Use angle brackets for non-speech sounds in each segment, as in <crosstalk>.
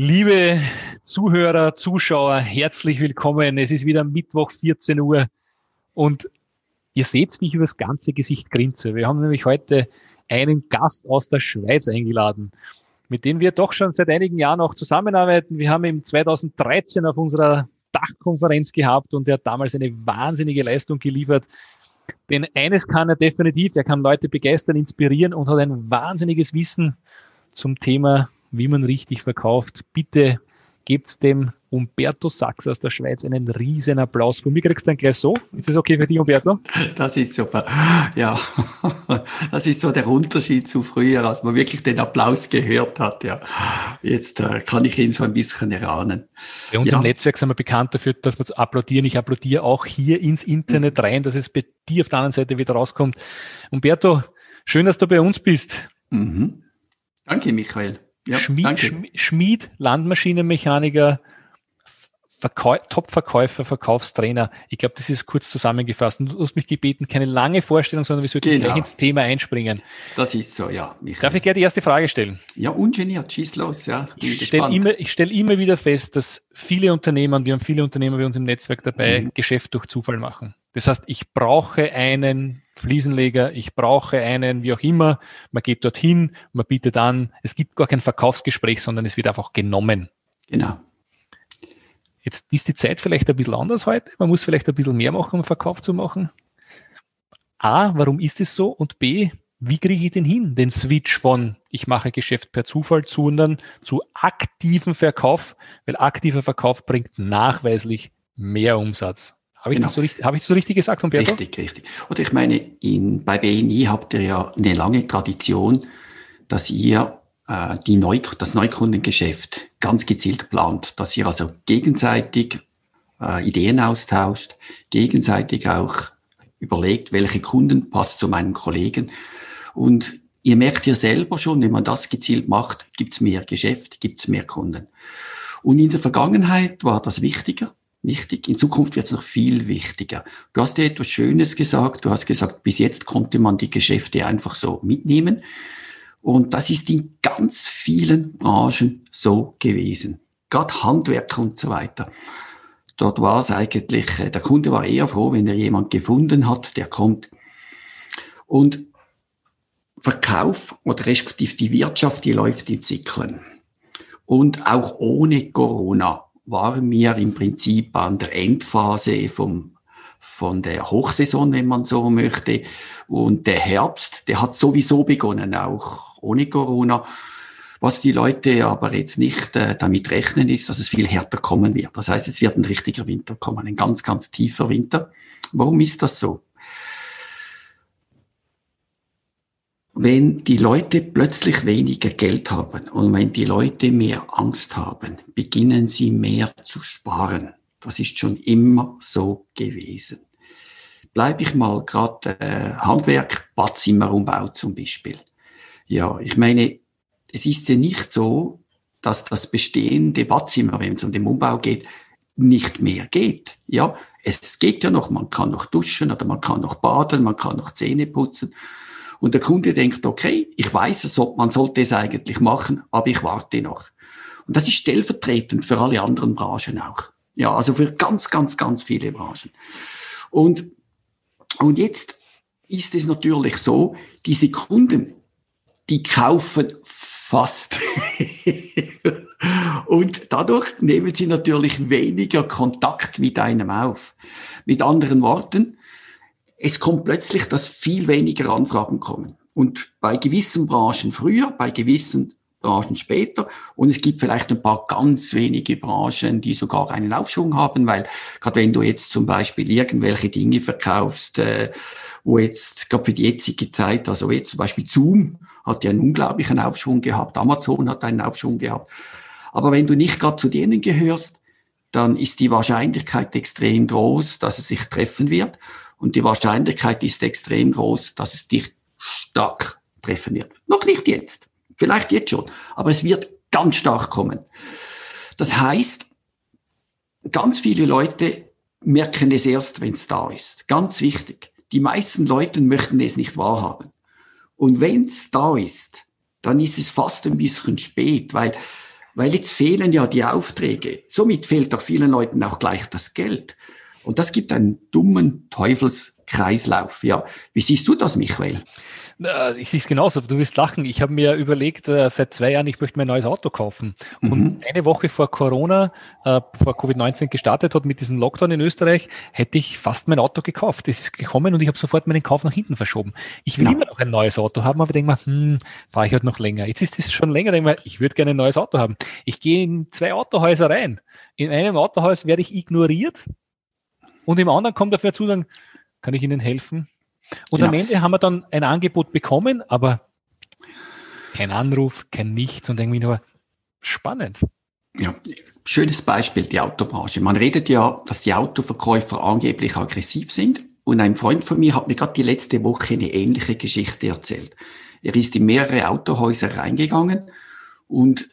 Liebe Zuhörer, Zuschauer, herzlich willkommen. Es ist wieder Mittwoch 14 Uhr und ihr seht, wie ich übers ganze Gesicht grinse. Wir haben nämlich heute einen Gast aus der Schweiz eingeladen, mit dem wir doch schon seit einigen Jahren auch zusammenarbeiten. Wir haben ihn 2013 auf unserer Dachkonferenz gehabt und er hat damals eine wahnsinnige Leistung geliefert. Denn eines kann er definitiv, er kann Leute begeistern, inspirieren und hat ein wahnsinniges Wissen zum Thema wie man richtig verkauft. Bitte gebt dem Umberto Sachs aus der Schweiz einen riesen Applaus. Von mir kriegst du dann gleich so. Ist das okay für dich, Umberto? Das ist super. Ja, <laughs> das ist so der Unterschied zu früher, als man wirklich den Applaus gehört hat. Ja, jetzt äh, kann ich ihn so ein bisschen erahnen. Bei uns ja. im Netzwerk sind wir bekannt dafür, dass wir applaudieren. Ich applaudiere auch hier ins Internet rein, dass es bei dir auf der anderen Seite wieder rauskommt. Umberto, schön, dass du bei uns bist. Mhm. Danke, Michael. Ja, Schmied, Schmied, Landmaschinenmechaniker, Top-Verkäufer, Verkaufstrainer. Ich glaube, das ist kurz zusammengefasst. Und du hast mich gebeten, keine lange Vorstellung, sondern wir sollten genau. gleich ins Thema einspringen. Das ist so, ja. Michael. Darf ich gleich die erste Frage stellen? Ja, ungeniert, schieß los. Ja, ich stelle immer, stell immer wieder fest, dass viele Unternehmer, und wir haben viele Unternehmer bei uns im Netzwerk dabei, mhm. Geschäft durch Zufall machen. Das heißt, ich brauche einen Fliesenleger, ich brauche einen, wie auch immer. Man geht dorthin, man bietet an. Es gibt gar kein Verkaufsgespräch, sondern es wird einfach genommen. Genau. Jetzt ist die Zeit vielleicht ein bisschen anders heute. Man muss vielleicht ein bisschen mehr machen, um Verkauf zu machen. A, warum ist es so? Und B, wie kriege ich den hin? Den Switch von ich mache Geschäft per Zufall zu, dann zu aktiven Verkauf, weil aktiver Verkauf bringt nachweislich mehr Umsatz. Habe ich, genau. das so richtig, hab ich das so richtig gesagt, Umberto? Richtig, richtig. Und ich meine, in, bei BNI habt ihr ja eine lange Tradition, dass ihr äh, die Neu das Neukundengeschäft ganz gezielt plant, dass ihr also gegenseitig äh, Ideen austauscht, gegenseitig auch überlegt, welche Kunden passt zu meinem Kollegen. Und ihr merkt ja selber schon, wenn man das gezielt macht, gibt's mehr Geschäft, gibt's mehr Kunden. Und in der Vergangenheit war das wichtiger wichtig. In Zukunft wird es noch viel wichtiger. Du hast dir etwas Schönes gesagt. Du hast gesagt, bis jetzt konnte man die Geschäfte einfach so mitnehmen. Und das ist in ganz vielen Branchen so gewesen. Gerade Handwerk und so weiter. Dort war es eigentlich, äh, der Kunde war eher froh, wenn er jemand gefunden hat, der kommt. Und Verkauf oder respektive die Wirtschaft, die läuft in Zyklen. Und auch ohne Corona waren wir im Prinzip an der Endphase vom, von der Hochsaison, wenn man so möchte. Und der Herbst, der hat sowieso begonnen, auch ohne Corona. Was die Leute aber jetzt nicht äh, damit rechnen, ist, dass es viel härter kommen wird. Das heißt, es wird ein richtiger Winter kommen, ein ganz, ganz tiefer Winter. Warum ist das so? Wenn die Leute plötzlich weniger Geld haben und wenn die Leute mehr Angst haben, beginnen sie mehr zu sparen. Das ist schon immer so gewesen. Bleibe ich mal gerade äh, Handwerk, Badzimmerumbau zum Beispiel. Ja, ich meine, es ist ja nicht so, dass das bestehende Badzimmer, wenn es um den Umbau geht, nicht mehr geht. Ja, es geht ja noch, man kann noch duschen oder man kann noch baden, man kann noch Zähne putzen. Und der Kunde denkt, okay, ich weiß es, man sollte es eigentlich machen, aber ich warte noch. Und das ist stellvertretend für alle anderen Branchen auch. Ja, also für ganz, ganz, ganz viele Branchen. Und, und jetzt ist es natürlich so, diese Kunden, die kaufen fast. <laughs> und dadurch nehmen sie natürlich weniger Kontakt mit einem auf. Mit anderen Worten, es kommt plötzlich, dass viel weniger Anfragen kommen. Und bei gewissen Branchen früher, bei gewissen Branchen später. Und es gibt vielleicht ein paar ganz wenige Branchen, die sogar einen Aufschwung haben, weil gerade wenn du jetzt zum Beispiel irgendwelche Dinge verkaufst, äh, wo jetzt, gerade für die jetzige Zeit, also jetzt zum Beispiel Zoom hat ja einen unglaublichen Aufschwung gehabt, Amazon hat einen Aufschwung gehabt. Aber wenn du nicht gerade zu denen gehörst, dann ist die Wahrscheinlichkeit extrem groß, dass es sich treffen wird. Und die Wahrscheinlichkeit ist extrem groß, dass es dich stark treffen wird. Noch nicht jetzt. Vielleicht jetzt schon. Aber es wird ganz stark kommen. Das heißt, ganz viele Leute merken es erst, wenn es da ist. Ganz wichtig. Die meisten Leute möchten es nicht wahrhaben. Und wenn es da ist, dann ist es fast ein bisschen spät, weil, weil jetzt fehlen ja die Aufträge. Somit fehlt doch vielen Leuten auch gleich das Geld. Und das gibt einen dummen Teufelskreislauf. Ja, wie siehst du das, Michael? Ich sehe es genauso, du wirst lachen. Ich habe mir überlegt, äh, seit zwei Jahren, ich möchte mir ein neues Auto kaufen. Und mhm. eine Woche vor Corona, äh, vor Covid-19 gestartet hat mit diesem Lockdown in Österreich, hätte ich fast mein Auto gekauft. Es ist gekommen und ich habe sofort meinen Kauf nach hinten verschoben. Ich will ja. immer noch ein neues Auto haben, aber denke mal, hm, fahre ich halt noch länger. Jetzt ist es schon länger, denke mal, ich würde gerne ein neues Auto haben. Ich gehe in zwei Autohäuser rein. In einem Autohaus werde ich ignoriert und im anderen kommt dafür zu sagen, kann ich Ihnen helfen? Und ja. am Ende haben wir dann ein Angebot bekommen, aber kein Anruf, kein Nichts und irgendwie nur spannend. Ja, schönes Beispiel, die Autobranche. Man redet ja, dass die Autoverkäufer angeblich aggressiv sind. Und ein Freund von mir hat mir gerade die letzte Woche eine ähnliche Geschichte erzählt. Er ist in mehrere Autohäuser reingegangen und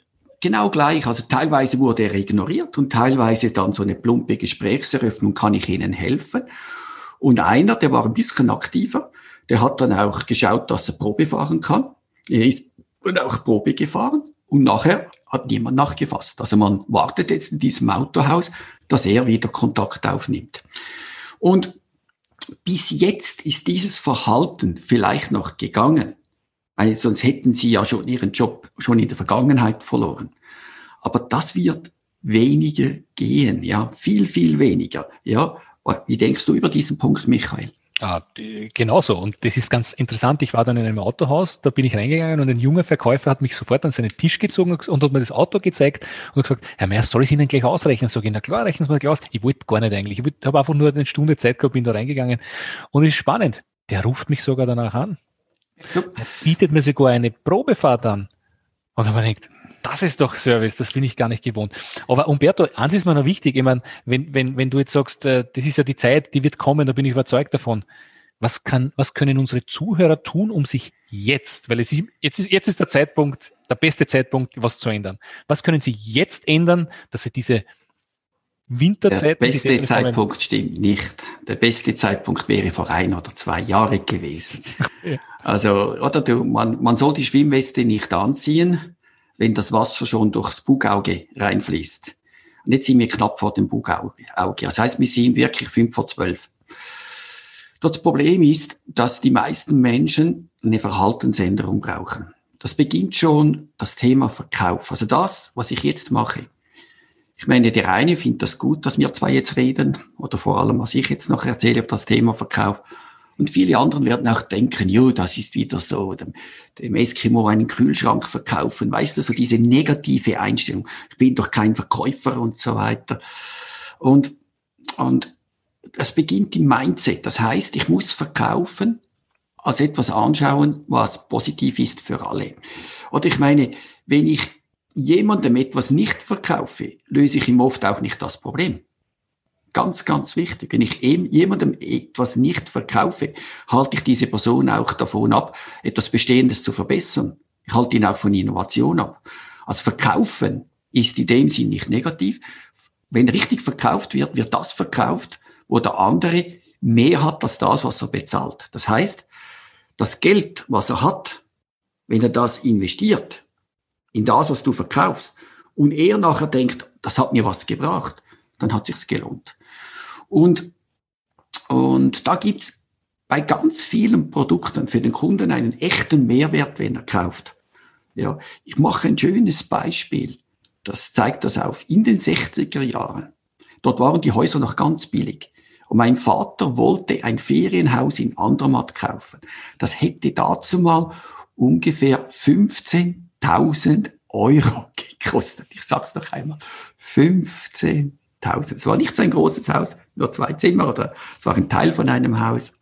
genau gleich, also teilweise wurde er ignoriert und teilweise dann so eine plumpe Gesprächseröffnung, kann ich Ihnen helfen? Und einer, der war ein bisschen aktiver, der hat dann auch geschaut, dass er Probe fahren kann. Er ist und auch Probe gefahren. Und nachher hat niemand nachgefasst. Also man wartet jetzt in diesem Autohaus, dass er wieder Kontakt aufnimmt. Und bis jetzt ist dieses Verhalten vielleicht noch gegangen, weil sonst hätten sie ja schon ihren Job schon in der Vergangenheit verloren. Aber das wird weniger gehen, ja, viel, viel weniger, ja. Wie denkst du über diesen Punkt, Michael? Ah, genauso. Und das ist ganz interessant. Ich war dann in einem Autohaus, da bin ich reingegangen und ein junger Verkäufer hat mich sofort an seinen Tisch gezogen und hat mir das Auto gezeigt und gesagt, Herr Meier, soll ich es Ihnen gleich ausrechnen? Sag ich, na klar, rechnen Sie mal gleich aus. Ich wollte gar nicht eigentlich. Ich habe einfach nur eine Stunde Zeit gehabt, bin da reingegangen. Und es ist spannend. Der ruft mich sogar danach an. So. Bietet mir sogar eine Probefahrt an. Und ich gedacht, das ist doch Service, das bin ich gar nicht gewohnt. Aber Umberto, eins ist mir noch wichtig, ich meine, wenn, wenn, wenn du jetzt sagst, äh, das ist ja die Zeit, die wird kommen, da bin ich überzeugt davon. Was kann, was können unsere Zuhörer tun, um sich jetzt, weil es ist, jetzt ist, jetzt ist der Zeitpunkt, der beste Zeitpunkt, was zu ändern. Was können sie jetzt ändern, dass sie diese Winterzeit. Der beste Zeitpunkt stimmt nicht. Der beste Zeitpunkt wäre vor ein oder zwei Jahren gewesen. ja. Also, oder du, man, man soll die Schwimmweste nicht anziehen, wenn das Wasser schon durchs Bugauge reinfließt. Und jetzt sind wir knapp vor dem Bugauge. Das heißt, wir sind wirklich fünf vor zwölf. Das Problem ist, dass die meisten Menschen eine Verhaltensänderung brauchen. Das beginnt schon das Thema Verkauf. Also das, was ich jetzt mache. Ich meine, der eine findet das gut, dass wir zwei jetzt reden, oder vor allem, was ich jetzt noch erzähle über das Thema Verkauf. Und viele anderen werden auch denken, jo, das ist wieder so, dem, dem Eskimo einen Kühlschrank verkaufen. Weißt du, so diese negative Einstellung. Ich bin doch kein Verkäufer und so weiter. Und, und das beginnt im Mindset. Das heißt, ich muss verkaufen, als etwas anschauen, was positiv ist für alle. Oder ich meine, wenn ich jemandem etwas nicht verkaufe, löse ich ihm oft auch nicht das Problem. Ganz, ganz wichtig. Wenn ich jemandem etwas nicht verkaufe, halte ich diese Person auch davon ab, etwas Bestehendes zu verbessern. Ich halte ihn auch von Innovation ab. Also verkaufen ist in dem Sinn nicht negativ. Wenn richtig verkauft wird, wird das verkauft, wo der andere mehr hat als das, was er bezahlt. Das heißt, das Geld, was er hat, wenn er das investiert in das, was du verkaufst, und er nachher denkt, das hat mir was gebracht, dann hat sich's gelohnt. Und, und da gibt's bei ganz vielen Produkten für den Kunden einen echten Mehrwert, wenn er kauft. Ja, ich mache ein schönes Beispiel. Das zeigt das auf. In den 60er Jahren, dort waren die Häuser noch ganz billig. Und mein Vater wollte ein Ferienhaus in Andermatt kaufen. Das hätte dazu mal ungefähr 15.000 Euro <laughs> gekostet. Ich sag's noch einmal. 15.000 1000. Es war nicht so ein großes Haus, nur zwei Zimmer oder es war ein Teil von einem Haus.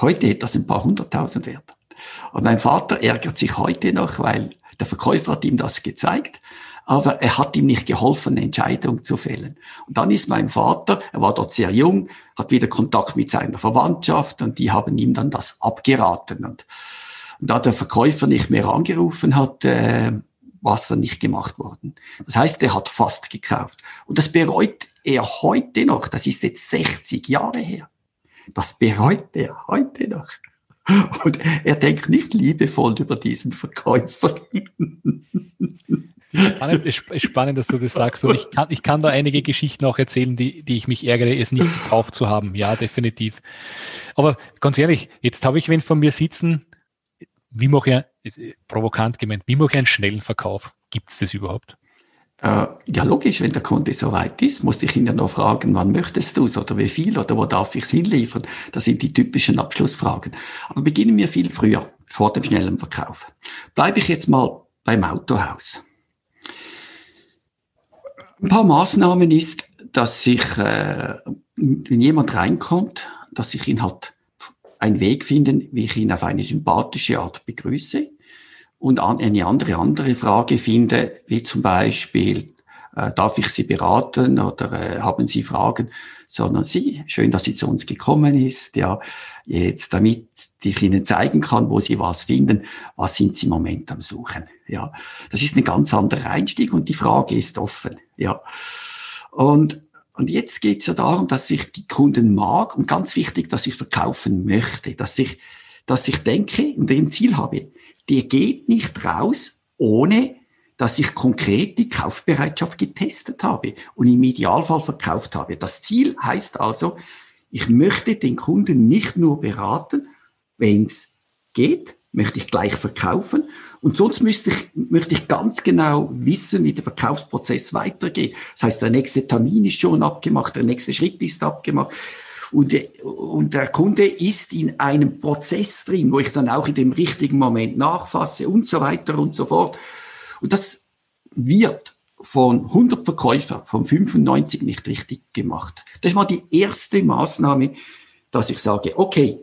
Heute hätte das ein paar hunderttausend wert. Und mein Vater ärgert sich heute noch, weil der Verkäufer hat ihm das gezeigt. aber er hat ihm nicht geholfen, eine Entscheidung zu fällen. Und dann ist mein Vater, er war dort sehr jung, hat wieder Kontakt mit seiner Verwandtschaft und die haben ihm dann das abgeraten. Und, und da der Verkäufer nicht mehr angerufen hat, äh, war es dann nicht gemacht worden. Das heißt, er hat fast gekauft. Und das bereut er heute noch. Das ist jetzt 60 Jahre her. Das bereut er heute noch. Und er denkt nicht liebevoll über diesen Verkäufer. Spannend, spannend, dass du das sagst. Und ich kann, ich kann da einige Geschichten auch erzählen, die, die ich mich ärgere, es nicht gekauft zu haben. Ja, definitiv. Aber ganz ehrlich, jetzt habe ich wen von mir sitzen, wie mache ich, provokant gemeint, wie mache ich einen schnellen Verkauf? Gibt es das überhaupt? Äh, ja, logisch, wenn der Kunde so weit ist, musste ich ihn ja noch fragen, wann möchtest du es oder wie viel oder wo darf ich es hinliefern? Das sind die typischen Abschlussfragen. Aber beginnen wir viel früher, vor dem schnellen Verkauf. Bleibe ich jetzt mal beim Autohaus. Ein paar Maßnahmen ist, dass ich, äh, wenn jemand reinkommt, dass ich ihn halt einen Weg finden, wie ich ihn auf eine sympathische Art begrüße und eine andere, andere Frage finde, wie zum Beispiel, äh, darf ich Sie beraten oder äh, haben Sie Fragen, sondern Sie, schön, dass Sie zu uns gekommen ist, ja, jetzt, damit ich Ihnen zeigen kann, wo Sie was finden, was sind Sie im Moment am Suchen, ja. Das ist ein ganz anderer Einstieg und die Frage ist offen, ja. Und und jetzt geht es ja darum, dass ich die Kunden mag und ganz wichtig, dass ich verkaufen möchte, dass ich, dass ich denke und ein Ziel habe. Der geht nicht raus, ohne dass ich konkret die Kaufbereitschaft getestet habe und im Idealfall verkauft habe. Das Ziel heißt also, ich möchte den Kunden nicht nur beraten, wenn es geht, möchte ich gleich verkaufen. Und sonst müsste ich, möchte ich ganz genau wissen, wie der Verkaufsprozess weitergeht. Das heißt, der nächste Termin ist schon abgemacht, der nächste Schritt ist abgemacht. Und, und der Kunde ist in einem Prozess drin, wo ich dann auch in dem richtigen Moment nachfasse und so weiter und so fort. Und das wird von 100 Verkäufern, von 95 nicht richtig gemacht. Das ist mal die erste Maßnahme, dass ich sage, okay,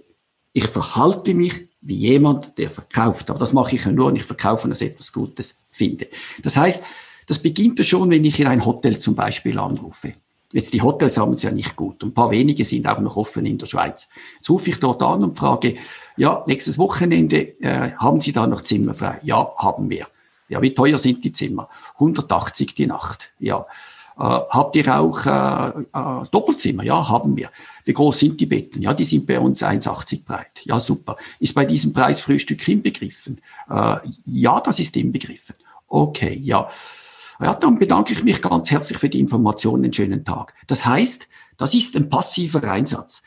ich verhalte mich wie jemand, der verkauft. Aber das mache ich ja nur, wenn ich verkaufe, dass ich etwas Gutes finde. Das heißt, das beginnt ja schon, wenn ich in ein Hotel zum Beispiel anrufe. Jetzt die Hotels haben es ja nicht gut. Ein paar wenige sind auch noch offen in der Schweiz. Jetzt rufe ich dort an und frage, ja, nächstes Wochenende, äh, haben Sie da noch Zimmer frei? Ja, haben wir. Ja, wie teuer sind die Zimmer? 180 die Nacht. Ja. Äh, habt ihr auch äh, äh, Doppelzimmer? Ja, haben wir. Wie groß sind die Betten? Ja, die sind bei uns 1,80 breit. Ja, super. Ist bei diesem Preis Frühstück inbegriffen? Äh, ja, das ist inbegriffen. Okay, ja. Ja, dann bedanke ich mich ganz herzlich für die Informationen. Einen schönen Tag. Das heißt, das ist ein passiver Einsatz.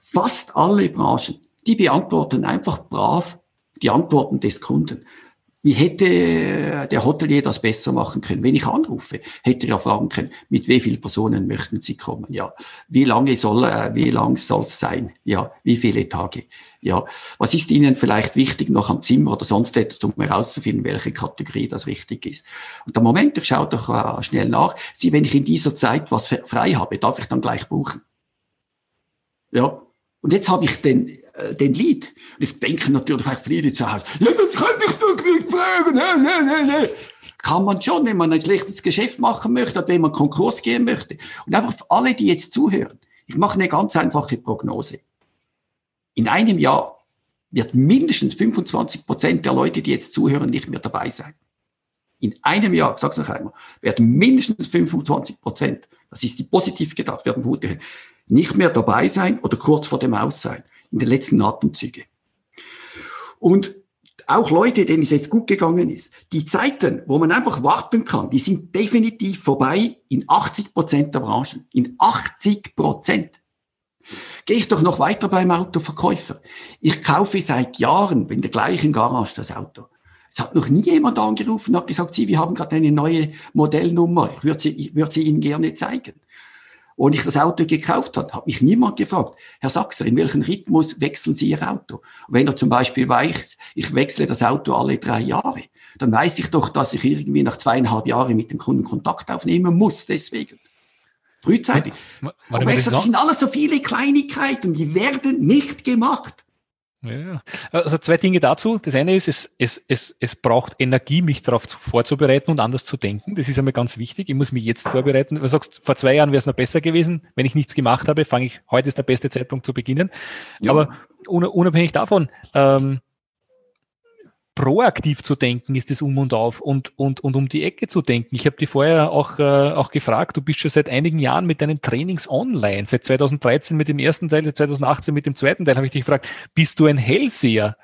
Fast alle Branchen, die beantworten einfach brav die Antworten des Kunden. Wie hätte der Hotelier das besser machen können? Wenn ich anrufe, hätte er ja fragen können, mit wie vielen Personen möchten Sie kommen? Ja, wie lange soll, äh, wie lang soll es sein? Ja, wie viele Tage? Ja, was ist Ihnen vielleicht wichtig noch am Zimmer oder sonst etwas, um herauszufinden, welche Kategorie das richtig ist? Und der Moment, ich schaue doch äh, schnell nach. Sie, wenn ich in dieser Zeit was frei habe, darf ich dann gleich buchen? Ja, und jetzt habe ich den, äh, den Lied. Und jetzt denken natürlich vielleicht viele zu Hause, ja, das kann ich doch nicht fragen. Nee, nee, nee, nee. Kann man schon, wenn man ein schlechtes Geschäft machen möchte oder wenn man Konkurs gehen möchte. Und einfach für alle, die jetzt zuhören, ich mache eine ganz einfache Prognose. In einem Jahr wird mindestens 25 Prozent der Leute, die jetzt zuhören, nicht mehr dabei sein. In einem Jahr, ich sag's noch einmal, werden mindestens 25 Prozent, das ist die positiv gedacht, werden gute, nicht mehr dabei sein oder kurz vor dem Aus sein, in den letzten Atemzüge. Und auch Leute, denen es jetzt gut gegangen ist, die Zeiten, wo man einfach warten kann, die sind definitiv vorbei in 80 Prozent der Branchen. In 80 Prozent. Gehe ich doch noch weiter beim Autoverkäufer. Ich kaufe seit Jahren in der gleichen Garage das Auto. Es hat noch nie jemand angerufen und hat gesagt, Sie, wir haben gerade eine neue Modellnummer. Ich würde sie, ich würde sie Ihnen gerne zeigen. Und ich das Auto gekauft habe, hat mich niemand gefragt, Herr Sachser, in welchem Rhythmus wechseln Sie Ihr Auto? Und wenn er zum Beispiel weiß, ich wechsle das Auto alle drei Jahre, dann weiß ich doch, dass ich irgendwie nach zweieinhalb Jahren mit dem Kunden Kontakt aufnehmen muss, deswegen. Frühzeitig. Aber ich sage, das sind alles so viele Kleinigkeiten, die werden nicht gemacht. Ja, also zwei Dinge dazu. Das eine ist, es, es, es, es braucht Energie, mich darauf vorzubereiten und anders zu denken. Das ist einmal ganz wichtig. Ich muss mich jetzt vorbereiten. Du sagst, vor zwei Jahren wäre es noch besser gewesen. Wenn ich nichts gemacht habe, fange ich, heute ist der beste Zeitpunkt zu beginnen. Ja. Aber unabhängig davon, ähm, proaktiv zu denken ist das um und auf und, und, und um die Ecke zu denken. Ich habe dich vorher auch, äh, auch gefragt, du bist schon seit einigen Jahren mit deinen Trainings online, seit 2013 mit dem ersten Teil, seit 2018 mit dem zweiten Teil, habe ich dich gefragt, bist du ein Hellseher?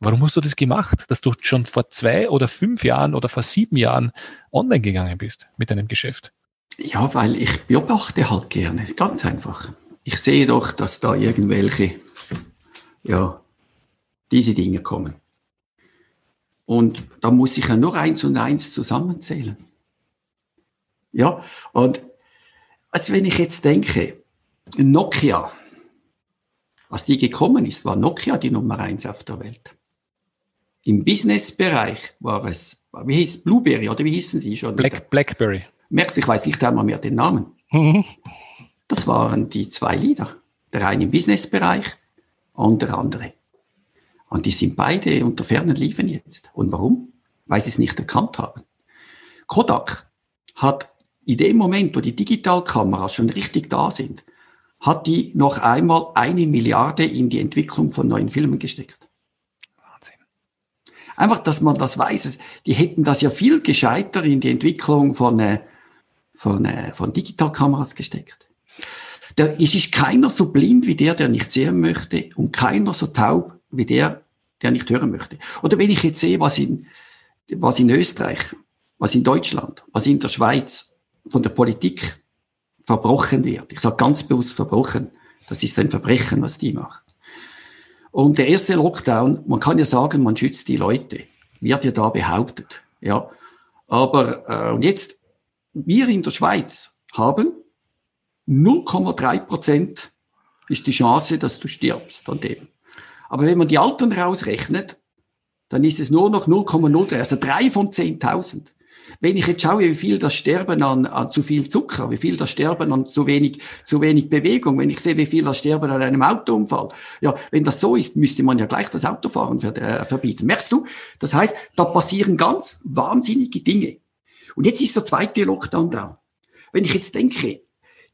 Warum hast du das gemacht, dass du schon vor zwei oder fünf Jahren oder vor sieben Jahren online gegangen bist mit deinem Geschäft? Ja, weil ich beobachte halt gerne, ganz einfach. Ich sehe doch, dass da irgendwelche, ja, diese Dinge kommen. Und da muss ich ja nur eins und eins zusammenzählen. Ja, und also wenn ich jetzt denke, Nokia, als die gekommen ist, war Nokia die Nummer eins auf der Welt. Im Businessbereich war es, wie hieß Blueberry oder wie hießen die schon? Black, Blackberry. Merkst du, ich weiß nicht einmal mehr den Namen. Mhm. Das waren die zwei Lieder. Der eine im Businessbereich und der andere. Und die sind beide unter fernen Liefen jetzt. Und warum? Weil sie es nicht erkannt haben. Kodak hat in dem Moment, wo die Digitalkameras schon richtig da sind, hat die noch einmal eine Milliarde in die Entwicklung von neuen Filmen gesteckt. Wahnsinn. Einfach, dass man das weiß. Die hätten das ja viel gescheiter in die Entwicklung von, äh, von, äh, von Digitalkameras gesteckt. Der, es ist keiner so blind wie der, der nicht sehen möchte und keiner so taub wie der, der nicht hören möchte. Oder wenn ich jetzt sehe, was in, was in Österreich, was in Deutschland, was in der Schweiz von der Politik verbrochen wird. Ich sage ganz bewusst verbrochen. Das ist ein Verbrechen, was die machen. Und der erste Lockdown, man kann ja sagen, man schützt die Leute. Wird ja da behauptet. Ja. Aber äh, und jetzt, wir in der Schweiz haben 0,3 Prozent ist die Chance, dass du stirbst an dem. Aber wenn man die Alten rausrechnet, dann ist es nur noch 0,03, also drei von 10.000. Wenn ich jetzt schaue, wie viel das Sterben an, an zu viel Zucker, wie viel das Sterben an zu wenig, zu wenig Bewegung, wenn ich sehe, wie viel das Sterben an einem Autounfall, ja, wenn das so ist, müsste man ja gleich das Autofahren ver, äh, verbieten. Merkst du? Das heißt, da passieren ganz wahnsinnige Dinge. Und jetzt ist der zweite Lockdown da. Wenn ich jetzt denke,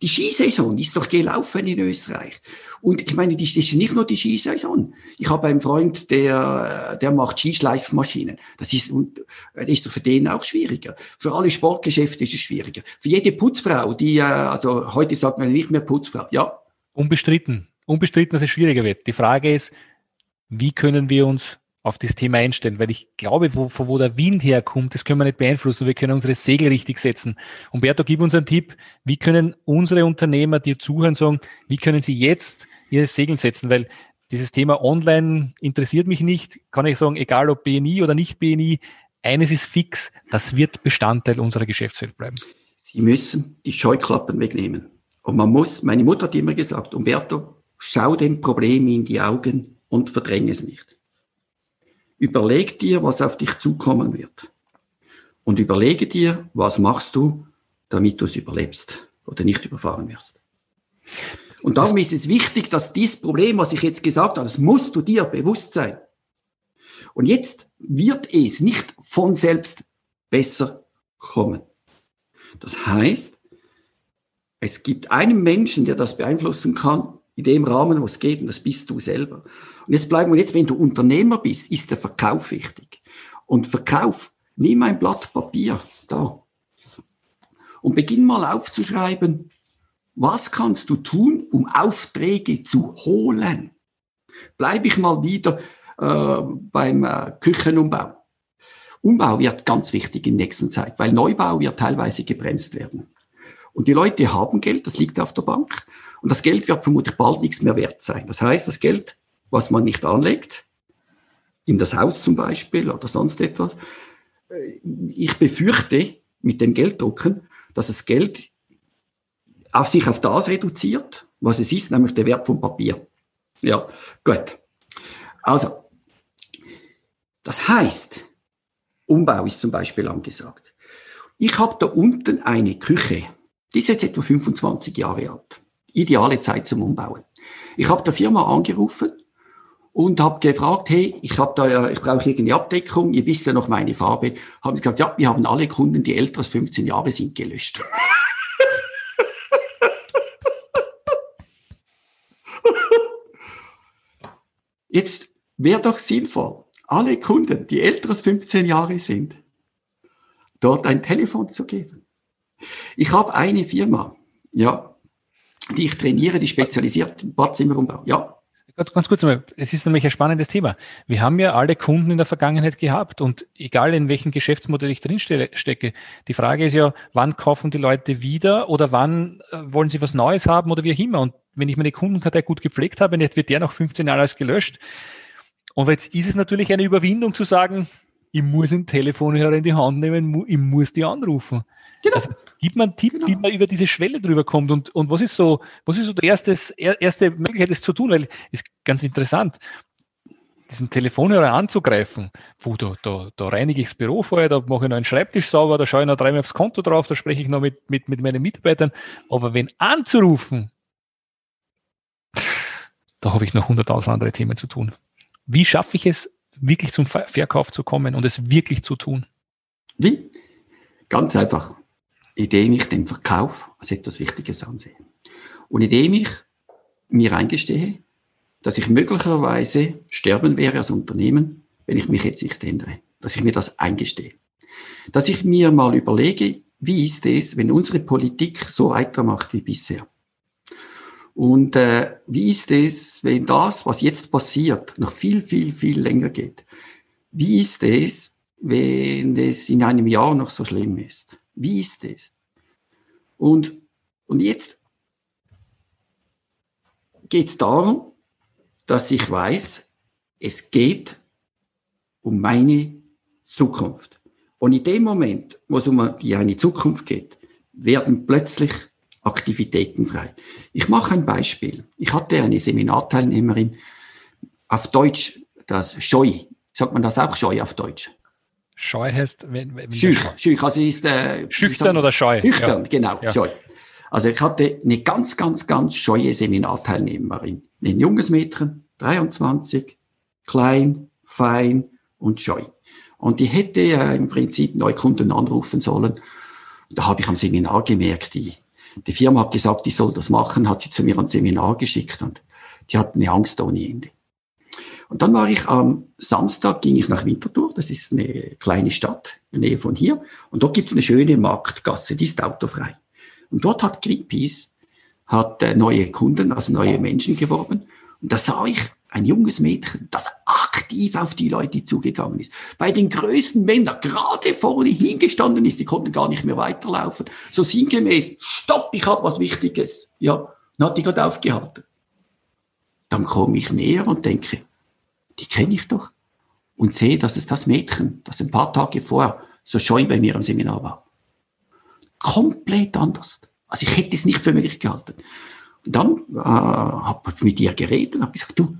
die Skisaison ist doch gelaufen in Österreich. Und ich meine, das ist nicht nur die Skisaison. Ich habe einen Freund, der, der macht Skischleifmaschinen. Das ist, und das ist für den auch schwieriger. Für alle Sportgeschäfte ist es schwieriger. Für jede Putzfrau, die, äh, also heute sagt man nicht mehr Putzfrau, ja. Unbestritten. Unbestritten, dass es schwieriger wird. Die Frage ist, wie können wir uns auf das Thema einstellen, weil ich glaube, wo, von wo der Wind herkommt, das können wir nicht beeinflussen. Wir können unsere Segel richtig setzen. Umberto, gib uns einen Tipp. Wie können unsere Unternehmer, die zuhören, sagen, wie können sie jetzt ihre Segel setzen? Weil dieses Thema Online interessiert mich nicht. Kann ich sagen, egal ob BNI oder nicht BNI, eines ist fix, das wird Bestandteil unserer Geschäftswelt bleiben. Sie müssen die Scheuklappen wegnehmen. Und man muss, meine Mutter hat immer gesagt, Umberto, schau dem Problem in die Augen und verdränge es nicht. Überleg dir, was auf dich zukommen wird. Und überlege dir, was machst du, damit du es überlebst oder nicht überfahren wirst. Und darum ist es wichtig, dass dieses Problem, was ich jetzt gesagt habe, das musst du dir bewusst sein. Und jetzt wird es nicht von selbst besser kommen. Das heißt, es gibt einen Menschen, der das beeinflussen kann, in dem Rahmen, wo es geht, und das bist du selber. Und jetzt bleiben wir jetzt, wenn du Unternehmer bist, ist der Verkauf wichtig. Und Verkauf, nimm ein Blatt Papier da und beginn mal aufzuschreiben, was kannst du tun, um Aufträge zu holen? Bleibe ich mal wieder äh, beim äh, Küchenumbau. Umbau wird ganz wichtig in nächster Zeit, weil Neubau wird teilweise gebremst werden. Und die Leute haben Geld, das liegt auf der Bank. Und das Geld wird vermutlich bald nichts mehr wert sein. Das heißt, das Geld, was man nicht anlegt, in das Haus zum Beispiel oder sonst etwas, äh, ich befürchte mit dem Gelddrucken, dass das Geld auf sich auf das reduziert, was es ist, nämlich der Wert vom Papier. Ja, gut. Also, das heißt, Umbau ist zum Beispiel angesagt. Ich habe da unten eine Küche, die ist jetzt etwa 25 Jahre alt ideale Zeit zum Umbauen. Ich habe der Firma angerufen und habe gefragt, hey, ich habe da ich brauche irgendeine Abdeckung, ihr wisst ja noch meine Farbe. Haben sie gesagt, ja, wir haben alle Kunden, die älter als 15 Jahre sind, gelöscht. <laughs> Jetzt wäre doch sinnvoll, alle Kunden, die älter als 15 Jahre sind, dort ein Telefon zu geben. Ich habe eine Firma, ja, die ich trainiere, die spezialisiert im Badzimmerumbau. Ja, Ganz kurz einmal, es ist nämlich ein spannendes Thema. Wir haben ja alle Kunden in der Vergangenheit gehabt und egal in welchem Geschäftsmodell ich drin stecke, die Frage ist ja, wann kaufen die Leute wieder oder wann äh, wollen sie was Neues haben oder wie auch immer. Und wenn ich meine Kundenkartei gut gepflegt habe, wird der nach 15 Jahren als gelöscht. Und jetzt ist es natürlich eine Überwindung zu sagen, ich muss ein Telefonhörer in die Hand nehmen, ich muss die anrufen. Genau. Also, gib mir einen Tipp, genau. wie man über diese Schwelle drüber kommt und, und was ist so, was ist so die erste, erste Möglichkeit, das zu tun, weil ist ganz interessant, diesen Telefonhörer anzugreifen, wo da, da, da reinige ich das Büro vorher, da mache ich noch einen Schreibtisch sauber, da schaue ich noch dreimal aufs Konto drauf, da spreche ich noch mit, mit, mit meinen Mitarbeitern. Aber wenn anzurufen, da habe ich noch hunderttausend andere Themen zu tun. Wie schaffe ich es, wirklich zum Verkauf zu kommen und es wirklich zu tun? Wie? Ganz einfach indem ich den Verkauf als etwas Wichtiges ansehe. Und indem ich mir eingestehe, dass ich möglicherweise sterben wäre als Unternehmen, wenn ich mich jetzt nicht ändere. Dass ich mir das eingestehe. Dass ich mir mal überlege, wie ist es, wenn unsere Politik so weitermacht wie bisher? Und äh, wie ist es, wenn das, was jetzt passiert, noch viel, viel, viel länger geht? Wie ist es, wenn es in einem Jahr noch so schlimm ist? Wie ist es? Und, und jetzt geht es darum, dass ich weiß, es geht um meine Zukunft. Und in dem Moment, wo es um eine Zukunft geht, werden plötzlich Aktivitäten frei. Ich mache ein Beispiel. Ich hatte eine Seminarteilnehmerin auf Deutsch, das Scheu. Sagt man das auch Scheu auf Deutsch? Scheu heißt, wenn, wenn schüch, schüch, also ist äh, schüchtern oder scheu. Schüchtern, ja. genau, ja. scheu. Also ich hatte eine ganz, ganz, ganz scheue Seminarteilnehmerin. Ein junges Mädchen, 23, klein, fein und scheu. Und die hätte äh, im Prinzip Neukunden anrufen sollen. Da habe ich am Seminar gemerkt, die, die Firma hat gesagt, ich soll das machen, hat sie zu mir ein Seminar geschickt und die hat eine Angst ohne Ende. Und dann war ich am Samstag, ging ich nach Winterthur, das ist eine kleine Stadt in der Nähe von hier, und dort gibt es eine schöne Marktgasse, die ist autofrei. Und dort hat Greenpeace hat äh, neue Kunden, also neue Menschen geworben. Und da sah ich ein junges Mädchen, das aktiv auf die Leute zugegangen ist. Bei den größten Männern gerade vorne hingestanden ist, die konnten gar nicht mehr weiterlaufen. So sinngemäß, stopp, ich habe was Wichtiges. Ja, dann hat die gerade aufgehalten. Dann komme ich näher und denke, die kenne ich doch. Und sehe, dass es das Mädchen, das ein paar Tage vorher so scheu bei mir im Seminar war. Komplett anders. Also ich hätte es nicht für möglich gehalten. Und dann äh, habe ich mit ihr geredet und habe gesagt, du,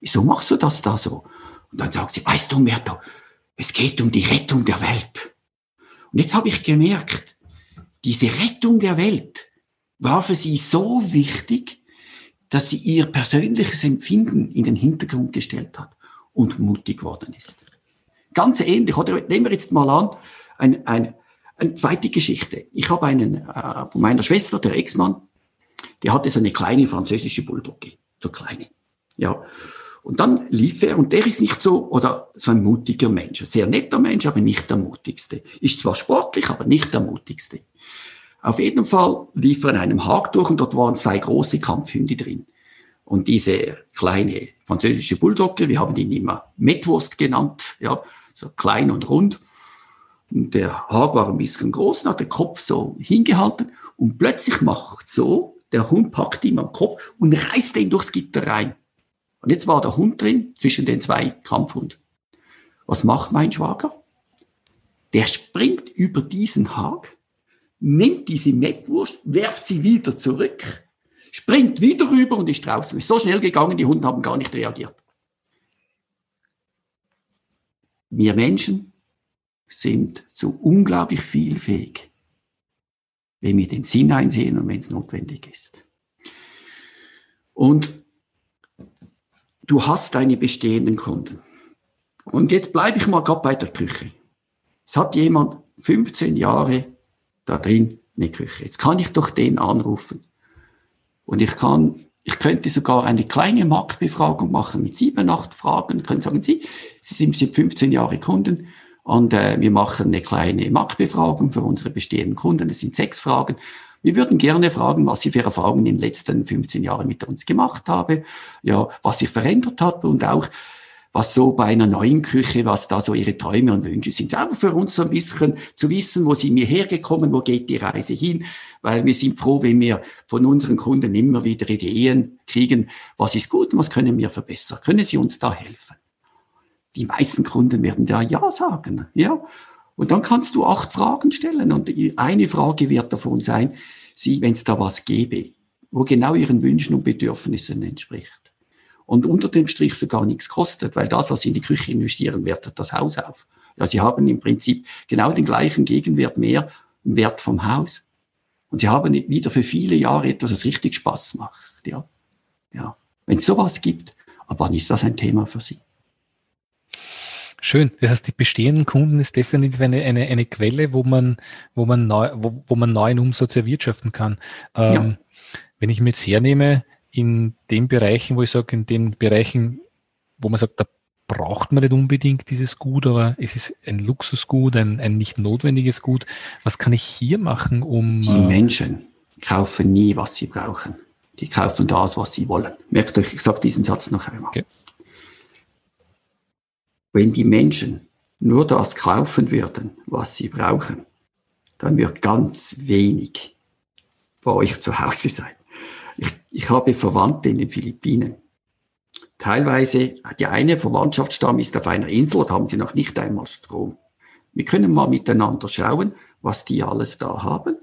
wieso machst du das da so? Und dann sagt sie, weißt du, Merto, es geht um die Rettung der Welt. Und jetzt habe ich gemerkt, diese Rettung der Welt war für sie so wichtig, dass sie ihr persönliches Empfinden in den Hintergrund gestellt hat und mutig geworden ist. Ganz ähnlich, oder nehmen wir jetzt mal an, ein, ein, eine zweite Geschichte. Ich habe einen äh, von meiner Schwester, der Ex-Mann, der hatte so eine kleine französische Bulldogge, so kleine. Ja. Und dann lief er, und der ist nicht so, oder so ein mutiger Mensch, ein sehr netter Mensch, aber nicht der mutigste. Ist zwar sportlich, aber nicht der mutigste. Auf jeden Fall lief er in einem Hag durch und dort waren zwei große Kampfhunde drin. Und diese kleine französische Bulldogge, wir haben ihn immer Metwurst genannt, ja, so klein und rund. Und der Hag war ein bisschen groß, hat den Kopf so hingehalten und plötzlich macht so, der Hund packt ihn am Kopf und reißt ihn durchs Gitter rein. Und jetzt war der Hund drin zwischen den zwei Kampfhunden. Was macht mein Schwager? Der springt über diesen Hag nimmt diese Mettwurst, werft sie wieder zurück, springt wieder rüber und ist draußen. Ist so schnell gegangen, die Hunde haben gar nicht reagiert. Wir Menschen sind so unglaublich vielfähig, wenn wir den Sinn einsehen und wenn es notwendig ist. Und du hast deine bestehenden Kunden. Und jetzt bleibe ich mal gerade bei der Küche. Es hat jemand 15 Jahre da drin eine Küche. Jetzt kann ich doch den anrufen. Und ich kann, ich könnte sogar eine kleine Marktbefragung machen mit sieben, acht Fragen. Könnte sagen, Sie, Sie sind, sind 15 Jahre Kunden und äh, wir machen eine kleine Marktbefragung für unsere bestehenden Kunden. Es sind sechs Fragen. Wir würden gerne fragen, was Sie für Erfahrungen in den letzten 15 Jahren mit uns gemacht haben, ja, was sich verändert hat und auch, was so bei einer neuen Küche, was da so Ihre Träume und Wünsche sind. Einfach für uns so ein bisschen zu wissen, wo sind wir hergekommen, wo geht die Reise hin, weil wir sind froh, wenn wir von unseren Kunden immer wieder Ideen kriegen, was ist gut und was können wir verbessern. Können Sie uns da helfen? Die meisten Kunden werden da Ja sagen, ja. Und dann kannst du acht Fragen stellen und eine Frage wird davon sein, sie, wenn es da was gäbe, wo genau ihren Wünschen und Bedürfnissen entspricht. Und unter dem Strich sogar nichts kostet, weil das, was sie in die Küche investieren, wertet das Haus auf. Ja, sie haben im Prinzip genau den gleichen Gegenwert mehr im Wert vom Haus. Und sie haben wieder für viele Jahre etwas, das richtig Spaß macht. Ja, ja. Wenn es sowas gibt, aber wann ist das ein Thema für Sie? Schön. Das heißt, die bestehenden Kunden ist definitiv eine, eine, eine Quelle, wo man, wo man neu, wo, wo man neuen Umsatz erwirtschaften kann. Ähm, ja. Wenn ich mir jetzt hernehme, in den Bereichen, wo ich sage, in den Bereichen, wo man sagt, da braucht man nicht unbedingt dieses Gut, aber es ist ein Luxusgut, ein, ein nicht notwendiges Gut. Was kann ich hier machen, um. Die äh, Menschen kaufen nie, was sie brauchen. Die kaufen das, was sie wollen. Merkt euch, ich sage diesen Satz noch einmal. Okay. Wenn die Menschen nur das kaufen würden, was sie brauchen, dann wird ganz wenig bei euch zu Hause sein. Ich, ich habe Verwandte in den Philippinen. Teilweise, die eine Verwandtschaftsstamm ist auf einer Insel, da haben sie noch nicht einmal Strom. Wir können mal miteinander schauen, was die alles da haben.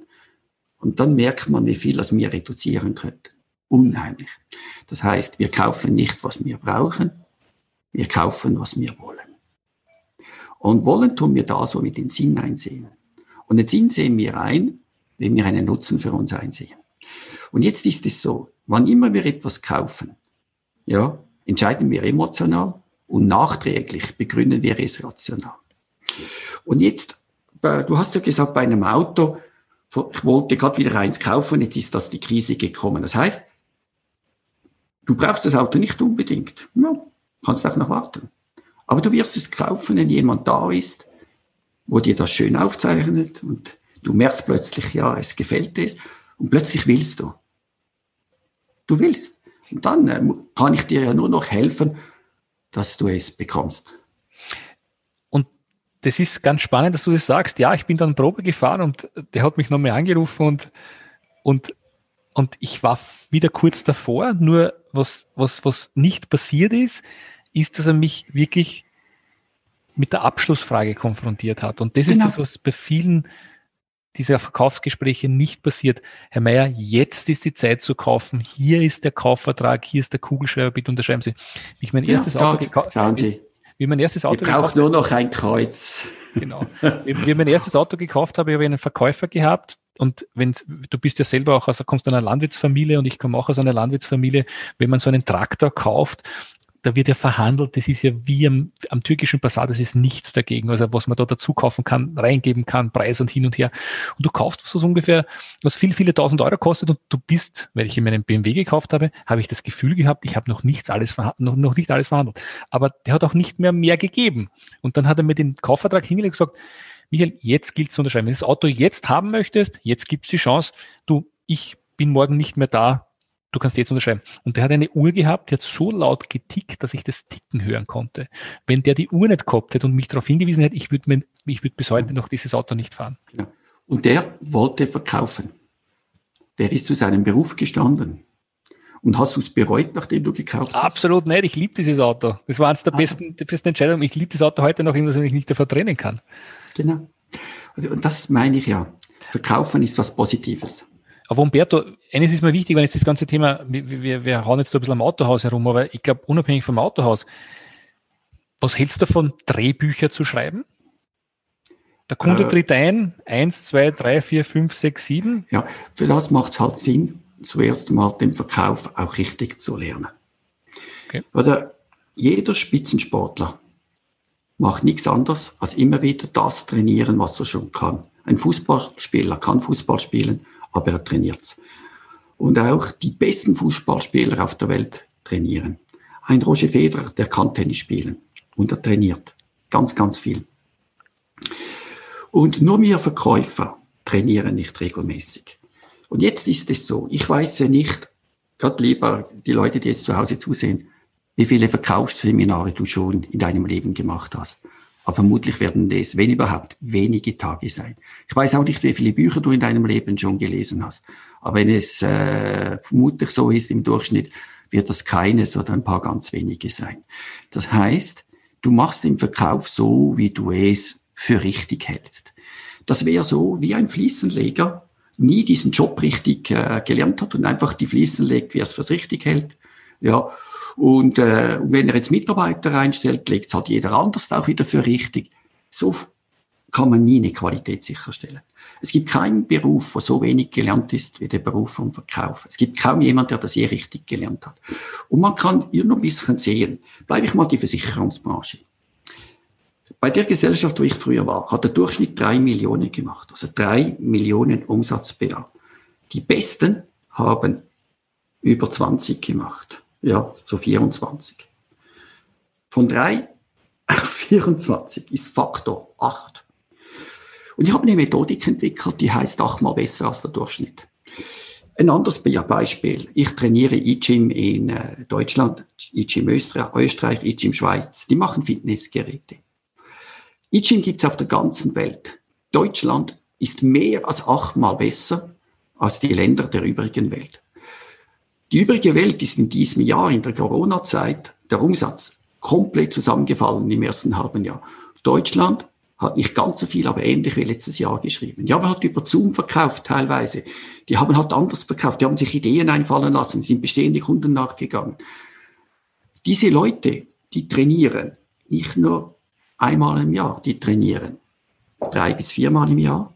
Und dann merkt man, wie viel das wir reduzieren könnten. Unheimlich. Das heißt, wir kaufen nicht, was wir brauchen, wir kaufen, was wir wollen. Und wollen tun wir das, wo wir den Sinn einsehen. Und den Sinn sehen wir ein, wenn wir einen Nutzen für uns einsehen. Und jetzt ist es so, wann immer wir etwas kaufen, ja, entscheiden wir emotional und nachträglich begründen wir es rational. Und jetzt, du hast ja gesagt, bei einem Auto, ich wollte gerade wieder eins kaufen, jetzt ist das die Krise gekommen. Das heißt, du brauchst das Auto nicht unbedingt. Ja, kannst auch noch warten. Aber du wirst es kaufen, wenn jemand da ist, wo dir das schön aufzeichnet und du merkst plötzlich, ja, es gefällt es und plötzlich willst du. Du willst. Und dann äh, kann ich dir ja nur noch helfen, dass du es bekommst. Und das ist ganz spannend, dass du das sagst. Ja, ich bin dann Probe gefahren und der hat mich nochmal angerufen und, und, und ich war wieder kurz davor. Nur was, was, was nicht passiert ist, ist, dass er mich wirklich mit der Abschlussfrage konfrontiert hat. Und das genau. ist das, was bei vielen dieser Verkaufsgespräche nicht passiert. Herr Mayer, jetzt ist die Zeit zu kaufen. Hier ist der Kaufvertrag, hier ist der Kugelschreiber, bitte unterschreiben Sie. Wie ich mein ja, erstes Auto gekauft Schauen Sie. Wie mein erstes Auto ich brauche nur noch ein Kreuz. Genau. Wie, mein erstes Auto gekauft habe, habe ich einen Verkäufer gehabt, und wenn du bist ja selber auch aus, kommst aus einer Landwirtsfamilie und ich komme auch aus einer Landwirtsfamilie, wenn man so einen Traktor kauft, da wird ja verhandelt, das ist ja wie am, am türkischen Basar, das ist nichts dagegen, also was man da dazu kaufen kann, reingeben kann, Preis und hin und her. Und du kaufst was, was ungefähr, was viel, viele tausend Euro kostet und du bist, weil ich in meinem BMW gekauft habe, habe ich das Gefühl gehabt, ich habe noch nichts alles, noch, noch nicht alles verhandelt. Aber der hat auch nicht mehr mehr gegeben. Und dann hat er mir den Kaufvertrag hingelegt und gesagt, Michael, jetzt gilt es zu unterschreiben. Wenn du das Auto jetzt haben möchtest, jetzt gibt es die Chance, du, ich bin morgen nicht mehr da, du kannst jetzt unterschreiben. Und der hat eine Uhr gehabt, die hat so laut getickt, dass ich das Ticken hören konnte. Wenn der die Uhr nicht gehabt hätte und mich darauf hingewiesen hätte, ich würde würd bis heute noch dieses Auto nicht fahren. Ja. Und der wollte verkaufen. Der ist zu seinem Beruf gestanden. Und hast du es bereut, nachdem du gekauft hast? Absolut nicht. Ich liebe dieses Auto. Das war eines der, also. besten, der besten Entscheidungen. Ich liebe das Auto heute noch immer, wenn ich nicht davor trennen kann. Genau. Also, und das meine ich ja. Verkaufen ist was Positives. Aber Umberto, eines ist mir wichtig, wenn jetzt das ganze Thema, wir, wir, wir hauen jetzt so ein bisschen am Autohaus herum, aber ich glaube, unabhängig vom Autohaus, was hältst du davon, Drehbücher zu schreiben? Der Kunde äh, tritt ein, eins, zwei, drei, vier, fünf, sechs, sieben. Ja, für das macht es halt Sinn, zuerst mal den Verkauf auch richtig zu lernen. Okay. Oder jeder Spitzensportler macht nichts anderes, als immer wieder das trainieren, was er schon kann. Ein Fußballspieler kann Fußball spielen, aber er trainiert's. Und auch die besten Fußballspieler auf der Welt trainieren. Ein Roger Federer, der kann Tennis spielen und er trainiert ganz, ganz viel. Und nur wir Verkäufer trainieren nicht regelmäßig. Und jetzt ist es so, ich weiß ja nicht, Gott lieber die Leute, die jetzt zu Hause zusehen, wie viele Verkaufsseminare du schon in deinem Leben gemacht hast. Aber vermutlich werden das, wenn überhaupt, wenige Tage sein. Ich weiß auch nicht, wie viele Bücher du in deinem Leben schon gelesen hast. Aber wenn es äh, vermutlich so ist im Durchschnitt, wird das keines oder ein paar ganz wenige sein. Das heißt, du machst den Verkauf so, wie du es für richtig hältst. Das wäre so wie ein Fliesenleger, nie diesen Job richtig äh, gelernt hat und einfach die Fliesen legt, wie er es fürs richtig hält. Ja, und, äh, wenn er jetzt Mitarbeiter reinstellt, legt es halt jeder anders auch wieder für richtig. So kann man nie eine Qualität sicherstellen. Es gibt keinen Beruf, der so wenig gelernt ist wie der Beruf vom Verkauf. Es gibt kaum jemand, der das je richtig gelernt hat. Und man kann hier noch ein bisschen sehen. Bleibe ich mal die Versicherungsbranche. Bei der Gesellschaft, wo ich früher war, hat der Durchschnitt drei Millionen gemacht. Also drei Millionen Umsatz per Jahr. Die Besten haben über 20 gemacht ja, so 24. Von 3 auf 24 ist Faktor 8. Und ich habe eine Methodik entwickelt, die heißt achtmal besser als der Durchschnitt. Ein anderes Beispiel. Ich trainiere E-Gym in äh, Deutschland, E-Gym Österreich, E-Gym Schweiz. Die machen Fitnessgeräte. E-Gym gibt es auf der ganzen Welt. Deutschland ist mehr als achtmal besser als die Länder der übrigen Welt. Die übrige Welt ist in diesem Jahr, in der Corona-Zeit, der Umsatz komplett zusammengefallen im ersten halben Jahr. Deutschland hat nicht ganz so viel, aber ähnlich wie letztes Jahr geschrieben. Die haben halt über Zoom verkauft teilweise. Die haben halt anders verkauft. Die haben sich Ideen einfallen lassen, sind bestehende Kunden nachgegangen. Diese Leute, die trainieren nicht nur einmal im Jahr, die trainieren drei bis viermal im Jahr.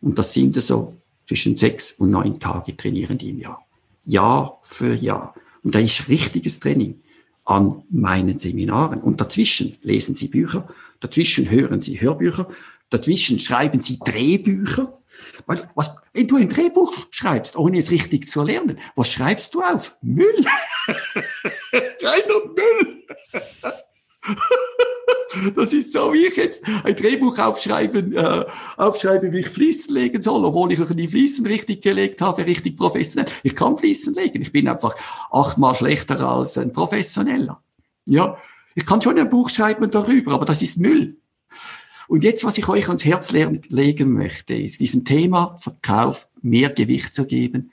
Und das sind so zwischen sechs und neun Tage trainieren die im Jahr. Jahr für Jahr. Und da ist richtiges Training an meinen Seminaren. Und dazwischen lesen Sie Bücher, dazwischen hören Sie Hörbücher, dazwischen schreiben Sie Drehbücher. Weil, was, wenn du ein Drehbuch schreibst, ohne es richtig zu lernen, was schreibst du auf? Müll. <laughs> Reiner Müll. <laughs> Das ist so, wie ich jetzt ein Drehbuch aufschreiben, äh, aufschreibe, wie ich Fließen legen soll, obwohl ich noch nie Fließen richtig gelegt habe, richtig professionell. Ich kann Fließen legen. Ich bin einfach achtmal schlechter als ein Professioneller. Ja, ich kann schon ein Buch schreiben darüber, aber das ist Müll. Und jetzt, was ich euch ans Herz legen möchte, ist diesem Thema Verkauf mehr Gewicht zu geben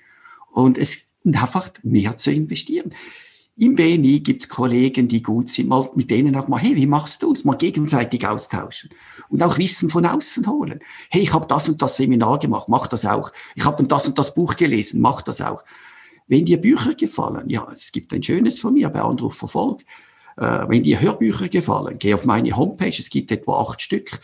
und es einfach mehr zu investieren. Im BNI gibt es Kollegen, die gut sind, mal mit denen auch mal, hey, wie machst du es? Mal gegenseitig austauschen und auch Wissen von außen holen. Hey, ich habe das und das Seminar gemacht, mach das auch. Ich habe das und das Buch gelesen, mach das auch. Wenn dir Bücher gefallen, ja, es gibt ein schönes von mir bei Anruf Verfolg. Äh, wenn dir Hörbücher gefallen, geh auf meine Homepage, es gibt etwa acht Stück.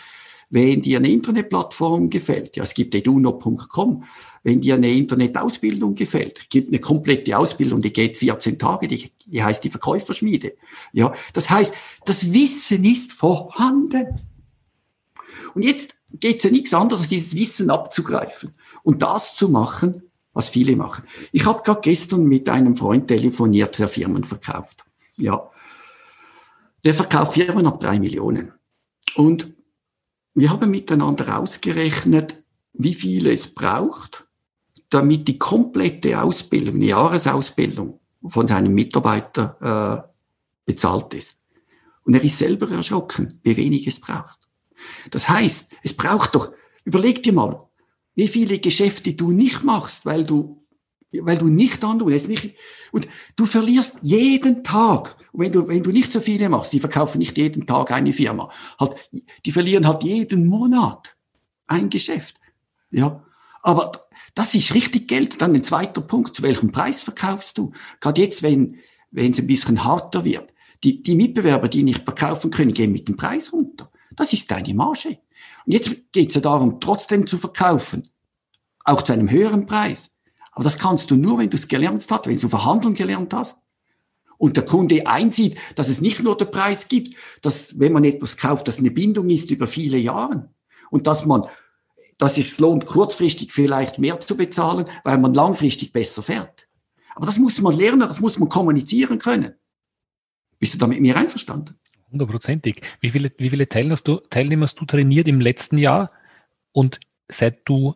Wenn dir eine Internetplattform gefällt, ja, es gibt eduno.com, wenn dir eine Internetausbildung gefällt, gibt eine komplette Ausbildung, die geht 14 Tage, die, die heißt die Verkäuferschmiede. Ja, das heißt, das Wissen ist vorhanden. Und jetzt geht es ja nichts anderes, als dieses Wissen abzugreifen und das zu machen, was viele machen. Ich habe gerade gestern mit einem Freund telefoniert, der Firmen verkauft. Ja, der verkauft Firmen ab drei Millionen. Und wir haben miteinander ausgerechnet, wie viel es braucht, damit die komplette Ausbildung, eine Jahresausbildung von seinem Mitarbeiter äh, bezahlt ist. Und er ist selber erschrocken, wie wenig es braucht. Das heißt, es braucht doch, überleg dir mal, wie viele Geschäfte du nicht machst, weil du weil du nicht anrufst. Nicht, und du verlierst jeden Tag. Wenn du, wenn du nicht so viele machst, die verkaufen nicht jeden Tag eine Firma. Halt, die verlieren halt jeden Monat ein Geschäft. Ja. Aber das ist richtig Geld. Dann ein zweiter Punkt. Zu welchem Preis verkaufst du? Gerade jetzt, wenn, wenn es ein bisschen harter wird. Die, die Mitbewerber, die nicht verkaufen können, gehen mit dem Preis runter. Das ist deine Marge. Und jetzt geht es ja darum, trotzdem zu verkaufen. Auch zu einem höheren Preis. Aber das kannst du nur, wenn du es gelernt hast, wenn du verhandeln gelernt hast. Und der Kunde einsieht, dass es nicht nur der Preis gibt, dass wenn man etwas kauft, dass eine Bindung ist über viele Jahre und dass man, dass es lohnt, kurzfristig vielleicht mehr zu bezahlen, weil man langfristig besser fährt. Aber das muss man lernen, das muss man kommunizieren können. Bist du da mit mir einverstanden? Hundertprozentig. Wie viele, wie viele Teilnehmer hast, du, Teilnehmer hast du trainiert im letzten Jahr und seit du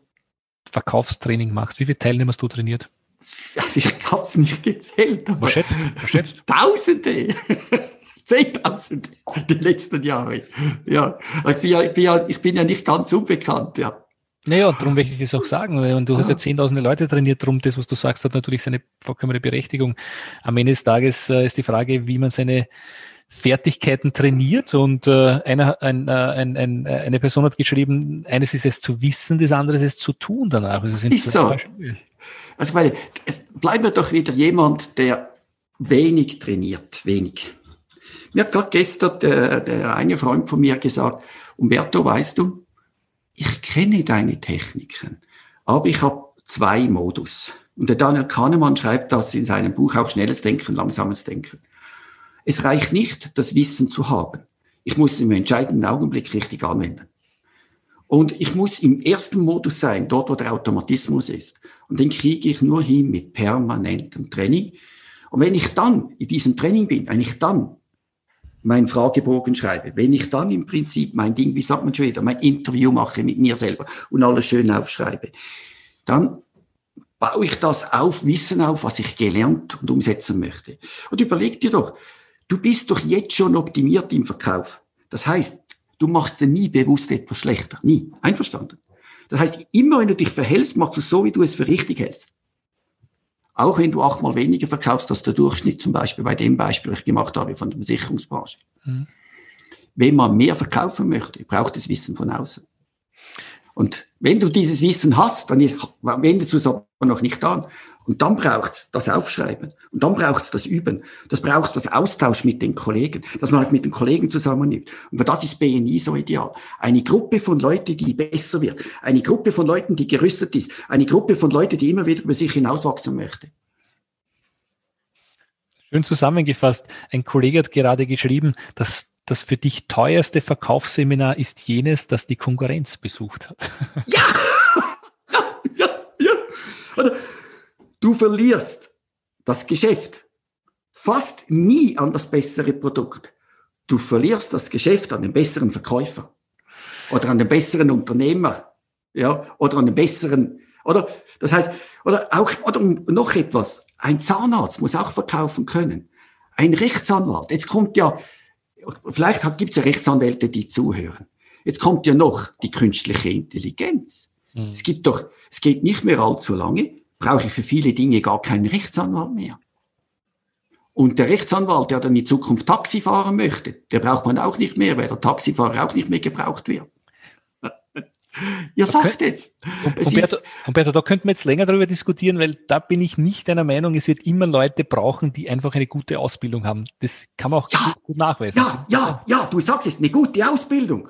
Verkaufstraining machst? Wie viele Teilnehmer hast du trainiert? Ich habe es nicht gezählt. Was schätzt? Was schätzt? Tausende. <laughs> Zehntausende die letzten Jahre. Ja, ich bin ja, ich bin ja, ich bin ja nicht ganz unbekannt, ja. Naja, darum möchte ich das auch sagen, weil du ja. hast ja zehntausende Leute trainiert, darum das, was du sagst, hat natürlich seine vollkommene Berechtigung. Am Ende des Tages äh, ist die Frage, wie man seine Fertigkeiten trainiert und äh, einer, ein, äh, ein, ein, eine Person hat geschrieben, eines ist es zu wissen, das andere ist es zu tun danach. Also ist so. Also weil, es bleibt mir doch wieder jemand, der wenig trainiert, wenig. Mir hat gerade gestern der, der eine Freund von mir gesagt, Umberto, weißt du, ich kenne deine Techniken, aber ich habe zwei Modus. Und der Daniel Kahnemann schreibt das in seinem Buch auch schnelles Denken, langsames Denken. Es reicht nicht, das Wissen zu haben. Ich muss es im entscheidenden Augenblick richtig anwenden. Und ich muss im ersten Modus sein, dort wo der Automatismus ist. Und den kriege ich nur hin mit permanentem Training. Und wenn ich dann in diesem Training bin, wenn ich dann meinen Fragebogen schreibe, wenn ich dann im Prinzip mein Ding, wie sagt man schon wieder, mein Interview mache mit mir selber und alles schön aufschreibe, dann baue ich das auf, Wissen auf, was ich gelernt und umsetzen möchte. Und überleg dir doch, du bist doch jetzt schon optimiert im Verkauf. Das heißt, du machst dir nie bewusst etwas schlechter. Nie. Einverstanden? Das heißt, immer wenn du dich verhältst, machst du so, wie du es für richtig hältst. Auch wenn du achtmal weniger verkaufst als der Durchschnitt, zum Beispiel bei dem Beispiel, das ich gemacht habe von der Versicherungsbranche. Mhm. Wenn man mehr verkaufen möchte, braucht es Wissen von außen. Und wenn du dieses Wissen hast, dann wendest du es aber noch nicht an. Und dann braucht es das Aufschreiben. Und dann braucht es das Üben. Das braucht das Austausch mit den Kollegen, dass man halt mit den Kollegen zusammennimmt. Und für das ist BNI so ideal. Eine Gruppe von Leuten, die besser wird. Eine Gruppe von Leuten, die gerüstet ist. Eine Gruppe von Leuten, die immer wieder über sich hinauswachsen möchte. Schön zusammengefasst. Ein Kollege hat gerade geschrieben, dass das für dich teuerste Verkaufsseminar ist jenes, das die Konkurrenz besucht hat. Ja! <laughs> ja, ja. Oder Du verlierst das Geschäft fast nie an das bessere Produkt. Du verlierst das Geschäft an den besseren Verkäufer oder an den besseren Unternehmer, ja, oder an den besseren, oder, das heißt, oder auch, oder noch etwas. Ein Zahnarzt muss auch verkaufen können. Ein Rechtsanwalt. Jetzt kommt ja, vielleicht gibt es ja Rechtsanwälte, die zuhören. Jetzt kommt ja noch die künstliche Intelligenz. Hm. Es gibt doch, es geht nicht mehr allzu lange, brauche ich für viele Dinge gar keinen Rechtsanwalt mehr. Und der Rechtsanwalt, der dann in Zukunft Taxi fahren möchte, der braucht man auch nicht mehr, weil der Taxifahrer auch nicht mehr gebraucht wird. <laughs> Ihr lacht jetzt. Humberto, Humberto, da könnten wir jetzt länger darüber diskutieren, weil da bin ich nicht deiner Meinung, es wird immer Leute brauchen, die einfach eine gute Ausbildung haben. Das kann man auch ja, gut nachweisen. Ja, ja, ja, du sagst es, eine gute Ausbildung.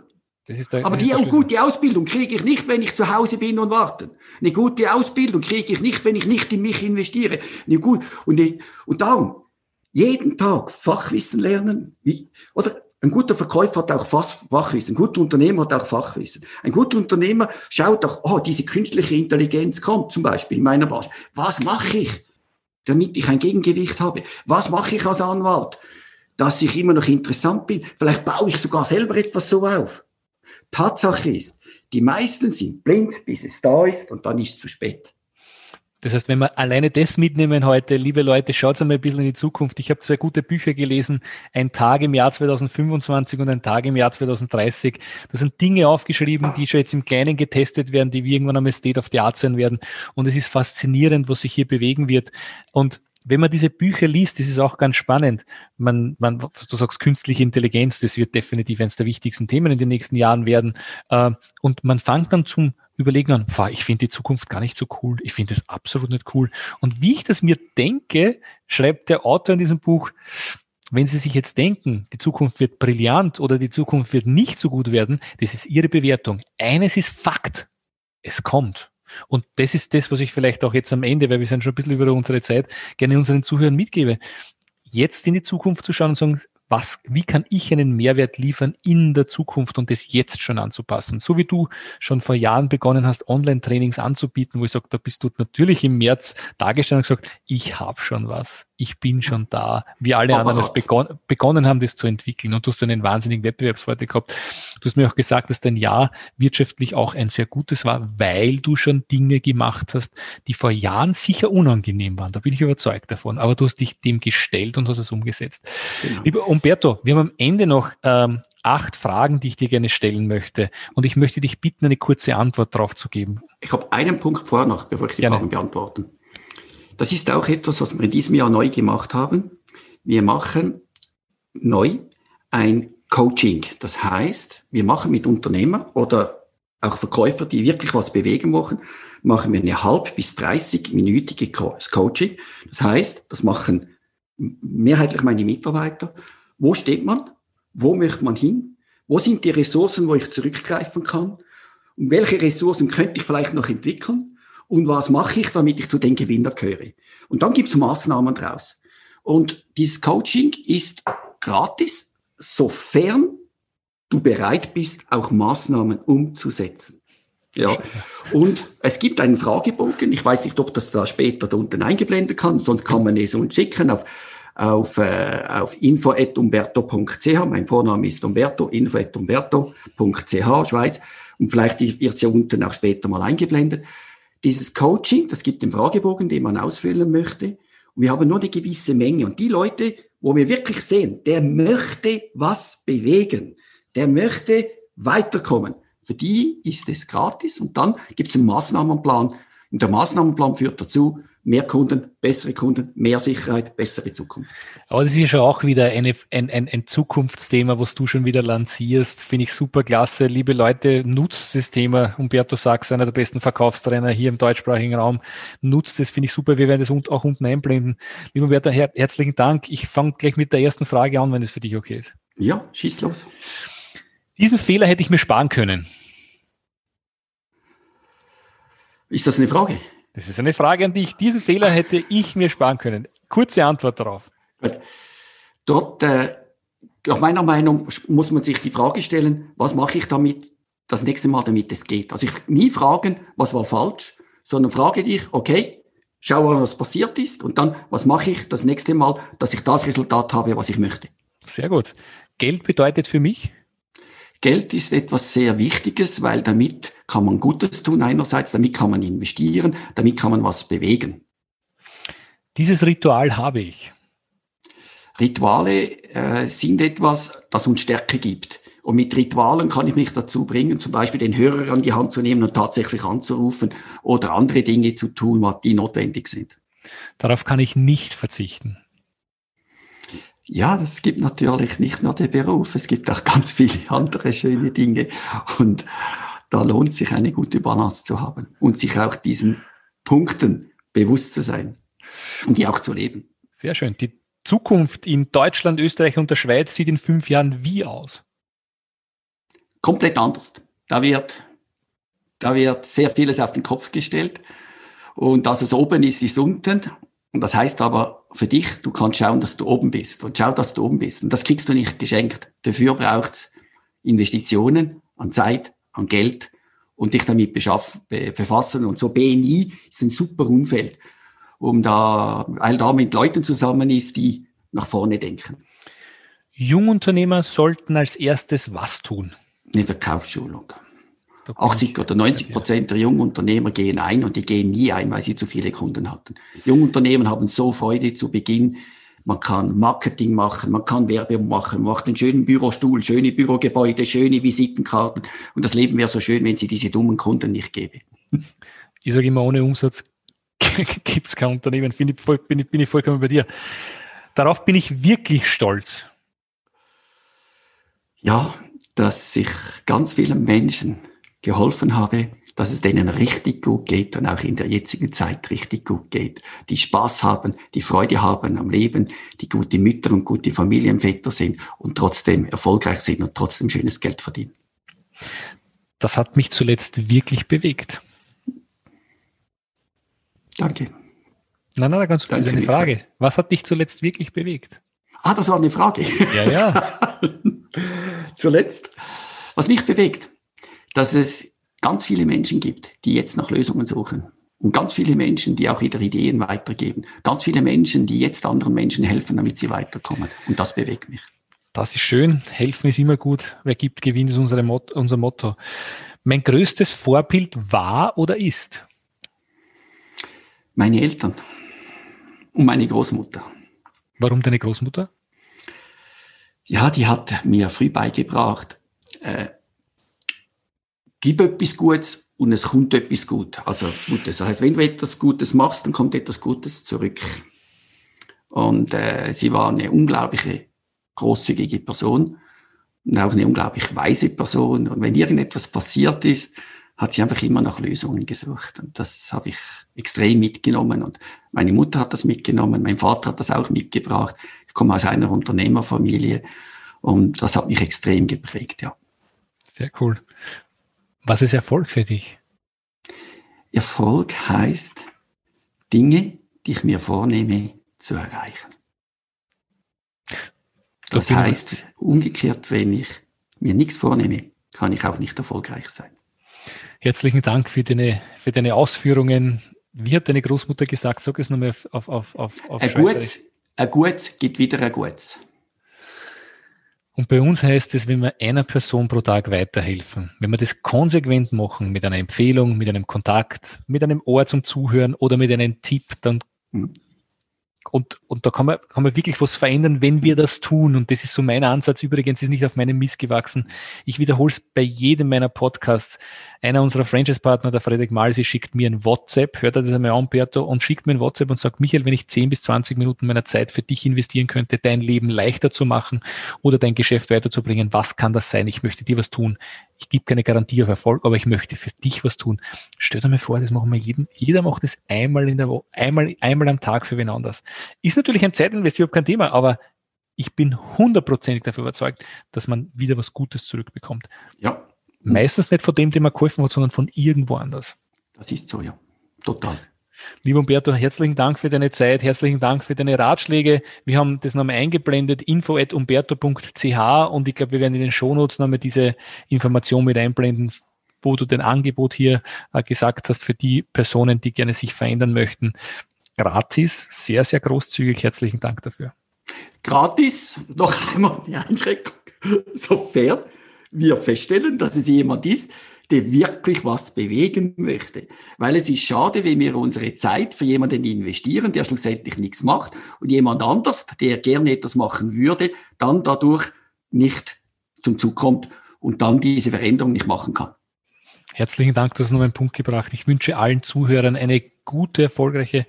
Der, Aber die gute Ausbildung kriege ich nicht, wenn ich zu Hause bin und warte. Eine gute Ausbildung kriege ich nicht, wenn ich nicht in mich investiere. Eine gut, und, und darum, jeden Tag Fachwissen lernen. Wie, oder ein guter Verkäufer hat auch Fachwissen. Ein guter Unternehmer hat auch Fachwissen. Ein guter Unternehmer schaut auch, oh, diese künstliche Intelligenz kommt, zum Beispiel in meiner Branche. Was mache ich, damit ich ein Gegengewicht habe? Was mache ich als Anwalt, dass ich immer noch interessant bin? Vielleicht baue ich sogar selber etwas so auf. Tatsache ist, die meisten sind blind, bis es da ist und dann ist es zu spät. Das heißt, wenn wir alleine das mitnehmen heute, liebe Leute, schaut einmal ein bisschen in die Zukunft. Ich habe zwei gute Bücher gelesen, ein Tag im Jahr 2025 und ein Tag im Jahr 2030. Da sind Dinge aufgeschrieben, die schon jetzt im Kleinen getestet werden, die wir irgendwann einmal State of the Art sein werden. Und es ist faszinierend, was sich hier bewegen wird. Und wenn man diese Bücher liest, das ist auch ganz spannend. Man, man, du sagst künstliche Intelligenz, das wird definitiv eines der wichtigsten Themen in den nächsten Jahren werden. Äh, und man fängt dann zum Überlegen an, ich finde die Zukunft gar nicht so cool, ich finde es absolut nicht cool. Und wie ich das mir denke, schreibt der Autor in diesem Buch, wenn Sie sich jetzt denken, die Zukunft wird brillant oder die Zukunft wird nicht so gut werden, das ist Ihre Bewertung. Eines ist Fakt. Es kommt. Und das ist das, was ich vielleicht auch jetzt am Ende, weil wir sind schon ein bisschen über unsere Zeit, gerne unseren Zuhörern mitgebe. jetzt in die Zukunft zu schauen und sagen, was, wie kann ich einen Mehrwert liefern in der Zukunft und das jetzt schon anzupassen? So wie du schon vor Jahren begonnen hast, Online-Trainings anzubieten, wo ich sage, da bist du natürlich im März dargestellt und gesagt, ich habe schon was ich bin schon da. wie alle anderen es begon begonnen haben, das zu entwickeln. Und du hast einen wahnsinnigen Wettbewerbsvorteil gehabt. Du hast mir auch gesagt, dass dein Jahr wirtschaftlich auch ein sehr gutes war, weil du schon Dinge gemacht hast, die vor Jahren sicher unangenehm waren. Da bin ich überzeugt davon. Aber du hast dich dem gestellt und hast es umgesetzt. Genau. Lieber Umberto, wir haben am Ende noch ähm, acht Fragen, die ich dir gerne stellen möchte. Und ich möchte dich bitten, eine kurze Antwort darauf zu geben. Ich habe einen Punkt vorher noch, bevor ich die gerne. Fragen beantworte. Das ist auch etwas, was wir in diesem Jahr neu gemacht haben. Wir machen neu ein Coaching. Das heißt, wir machen mit Unternehmern oder auch Verkäufer, die wirklich was bewegen wollen, machen wir eine halb bis 30-minütige Coaching. Das heißt, das machen mehrheitlich meine Mitarbeiter. Wo steht man? Wo möchte man hin? Wo sind die Ressourcen, wo ich zurückgreifen kann? Und welche Ressourcen könnte ich vielleicht noch entwickeln? Und was mache ich, damit ich zu den Gewinnern gehöre. Und dann gibt es Maßnahmen draus. Und dieses Coaching ist gratis, sofern du bereit bist, auch Maßnahmen umzusetzen. Ja. Und es gibt einen Fragebogen. Ich weiß nicht, ob das da später da unten eingeblendet kann, sonst kann man es uns schicken auf, auf, äh, auf info.umberto.ch. Mein Vorname ist Umberto, info.umberto.ch, Schweiz. Und vielleicht wird es ja unten auch später mal eingeblendet. Dieses Coaching, das gibt den Fragebogen, den man ausfüllen möchte. Und wir haben nur eine gewisse Menge. Und die Leute, wo wir wirklich sehen, der möchte was bewegen, der möchte weiterkommen. Für die ist es gratis. Und dann gibt es einen Maßnahmenplan. Und der Maßnahmenplan führt dazu, mehr Kunden, bessere Kunden, mehr Sicherheit, bessere Zukunft. Aber das ist ja schon auch wieder eine, ein, ein, ein Zukunftsthema, was du schon wieder lancierst. Finde ich super klasse. Liebe Leute, nutzt das Thema. Umberto Sachs, einer der besten Verkaufstrainer hier im deutschsprachigen Raum, nutzt das, finde ich super. Wir werden das auch unten einblenden. Lieber Umberto, her herzlichen Dank. Ich fange gleich mit der ersten Frage an, wenn es für dich okay ist. Ja, schieß los. Diesen Fehler hätte ich mir sparen können. Ist das eine Frage? Das ist eine Frage an dich. Diesen Fehler hätte ich mir sparen können. Kurze Antwort darauf. Dort, äh, nach meiner Meinung, muss man sich die Frage stellen, was mache ich damit das nächste Mal, damit es geht. Also ich nie fragen, was war falsch, sondern frage dich, okay, schau mal, was passiert ist und dann, was mache ich das nächste Mal, dass ich das Resultat habe, was ich möchte. Sehr gut. Geld bedeutet für mich? Geld ist etwas sehr Wichtiges, weil damit kann man Gutes tun einerseits, damit kann man investieren, damit kann man was bewegen. Dieses Ritual habe ich. Rituale äh, sind etwas, das uns Stärke gibt. Und mit Ritualen kann ich mich dazu bringen, zum Beispiel den Hörer an die Hand zu nehmen und tatsächlich anzurufen oder andere Dinge zu tun, die notwendig sind. Darauf kann ich nicht verzichten. Ja, das gibt natürlich nicht nur den Beruf, es gibt auch ganz viele andere schöne Dinge. Und da lohnt sich eine gute Balance zu haben und sich auch diesen Punkten bewusst zu sein und die auch zu leben. Sehr schön. Die Zukunft in Deutschland, Österreich und der Schweiz sieht in fünf Jahren wie aus? Komplett anders. Da wird, da wird sehr vieles auf den Kopf gestellt. Und dass es oben ist, ist unten. Und das heißt aber für dich, du kannst schauen, dass du oben bist. Und schau, dass du oben bist. Und das kriegst du nicht geschenkt. Dafür braucht's Investitionen an Zeit, an Geld und dich damit beschaffen, befassen. Und so BNI ist ein super Umfeld, um da, weil da mit Leuten zusammen ist, die nach vorne denken. Jungunternehmer sollten als erstes was tun? Eine Verkaufsschulung. 80 oder 90 Prozent der Jungunternehmer gehen ein und die gehen nie ein, weil sie zu viele Kunden hatten. Jungunternehmen haben so Freude zu Beginn. Man kann Marketing machen, man kann Werbung machen, man macht einen schönen Bürostuhl, schöne Bürogebäude, schöne Visitenkarten. Und das Leben wäre so schön, wenn sie diese dummen Kunden nicht gäbe. <laughs> Ich sage immer, ohne Umsatz <laughs> gibt es kein Unternehmen. Bin ich, voll, bin, ich, bin ich vollkommen bei dir. Darauf bin ich wirklich stolz. Ja, dass sich ganz viele Menschen geholfen habe, dass es denen richtig gut geht und auch in der jetzigen Zeit richtig gut geht. Die Spaß haben, die Freude haben am Leben, die gute Mütter und gute Familienväter sind und trotzdem erfolgreich sind und trotzdem schönes Geld verdienen. Das hat mich zuletzt wirklich bewegt. Danke. Nein, nein, ganz kurz eine Frage. Was hat dich zuletzt wirklich bewegt? Ah, das war eine Frage. Ja, ja. <laughs> zuletzt. Was mich bewegt, dass es ganz viele Menschen gibt, die jetzt nach Lösungen suchen. Und ganz viele Menschen, die auch wieder Ideen weitergeben. Ganz viele Menschen, die jetzt anderen Menschen helfen, damit sie weiterkommen. Und das bewegt mich. Das ist schön. Helfen ist immer gut. Wer gibt, gewinnt, ist unser Motto. Mein größtes Vorbild war oder ist? Meine Eltern und meine Großmutter. Warum deine Großmutter? Ja, die hat mir früh beigebracht, äh, gib etwas Gutes und es kommt etwas Gutes. Also Gutes. Das heißt, wenn du etwas Gutes machst, dann kommt etwas Gutes zurück. Und äh, sie war eine unglaubliche großzügige Person und auch eine unglaublich weise Person. Und wenn irgendetwas passiert ist, hat sie einfach immer nach Lösungen gesucht. Und das habe ich extrem mitgenommen. Und meine Mutter hat das mitgenommen, mein Vater hat das auch mitgebracht. Ich komme aus einer Unternehmerfamilie und das hat mich extrem geprägt, ja. Sehr cool. Was ist Erfolg für dich? Erfolg heißt, Dinge, die ich mir vornehme, zu erreichen. Das heißt, umgekehrt, wenn ich mir nichts vornehme, kann ich auch nicht erfolgreich sein. Herzlichen Dank für deine, für deine Ausführungen. Wie hat deine Großmutter gesagt? Sag es nochmal auf, auf, auf, auf ein Gutes, ein Gutes gibt wieder ein Gutes. Und bei uns heißt es, wenn wir einer Person pro Tag weiterhelfen, wenn wir das konsequent machen, mit einer Empfehlung, mit einem Kontakt, mit einem Ohr zum Zuhören oder mit einem Tipp, dann hm. Und, und da kann man, kann man wirklich was verändern, wenn wir das tun. Und das ist so mein Ansatz. Übrigens ist nicht auf meinem Mist gewachsen. Ich wiederhole es bei jedem meiner Podcasts. Einer unserer Franchise-Partner, der Frederik Malsi, schickt mir ein WhatsApp, hört er das einmal an, Berto, und schickt mir ein WhatsApp und sagt, Michael, wenn ich 10 bis 20 Minuten meiner Zeit für dich investieren könnte, dein Leben leichter zu machen oder dein Geschäft weiterzubringen, was kann das sein? Ich möchte dir was tun. Ich gebe keine Garantie auf Erfolg, aber ich möchte für dich was tun. Stell dir mal vor, das machen wir jeden, jeder macht das einmal in der Woche, einmal, einmal am Tag für wen anders. Ist natürlich ein Zeitinvest, überhaupt kein Thema, aber ich bin hundertprozentig dafür überzeugt, dass man wieder was Gutes zurückbekommt. Ja, Meistens nicht von dem, dem man geholfen hat, sondern von irgendwo anders. Das ist so, ja. Total. Lieber Umberto, herzlichen Dank für deine Zeit, herzlichen Dank für deine Ratschläge. Wir haben das nochmal eingeblendet, info.umberto.ch und ich glaube, wir werden in den Shownotes nochmal diese Information mit einblenden, wo du den Angebot hier äh, gesagt hast für die Personen, die gerne sich verändern möchten. Gratis, sehr, sehr großzügig. Herzlichen Dank dafür. Gratis, noch einmal eine Einschränkung. Sofern wir feststellen, dass es jemand ist, der wirklich was bewegen möchte. Weil es ist schade, wenn wir unsere Zeit für jemanden investieren, der schlussendlich nichts macht und jemand anders, der gerne etwas machen würde, dann dadurch nicht zum Zug kommt und dann diese Veränderung nicht machen kann. Herzlichen Dank, du hast noch einen Punkt gebracht. Ich wünsche allen Zuhörern eine gute, erfolgreiche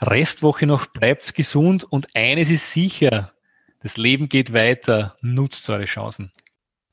Restwoche noch. Bleibt's gesund und eines ist sicher, das Leben geht weiter. Nutzt eure Chancen.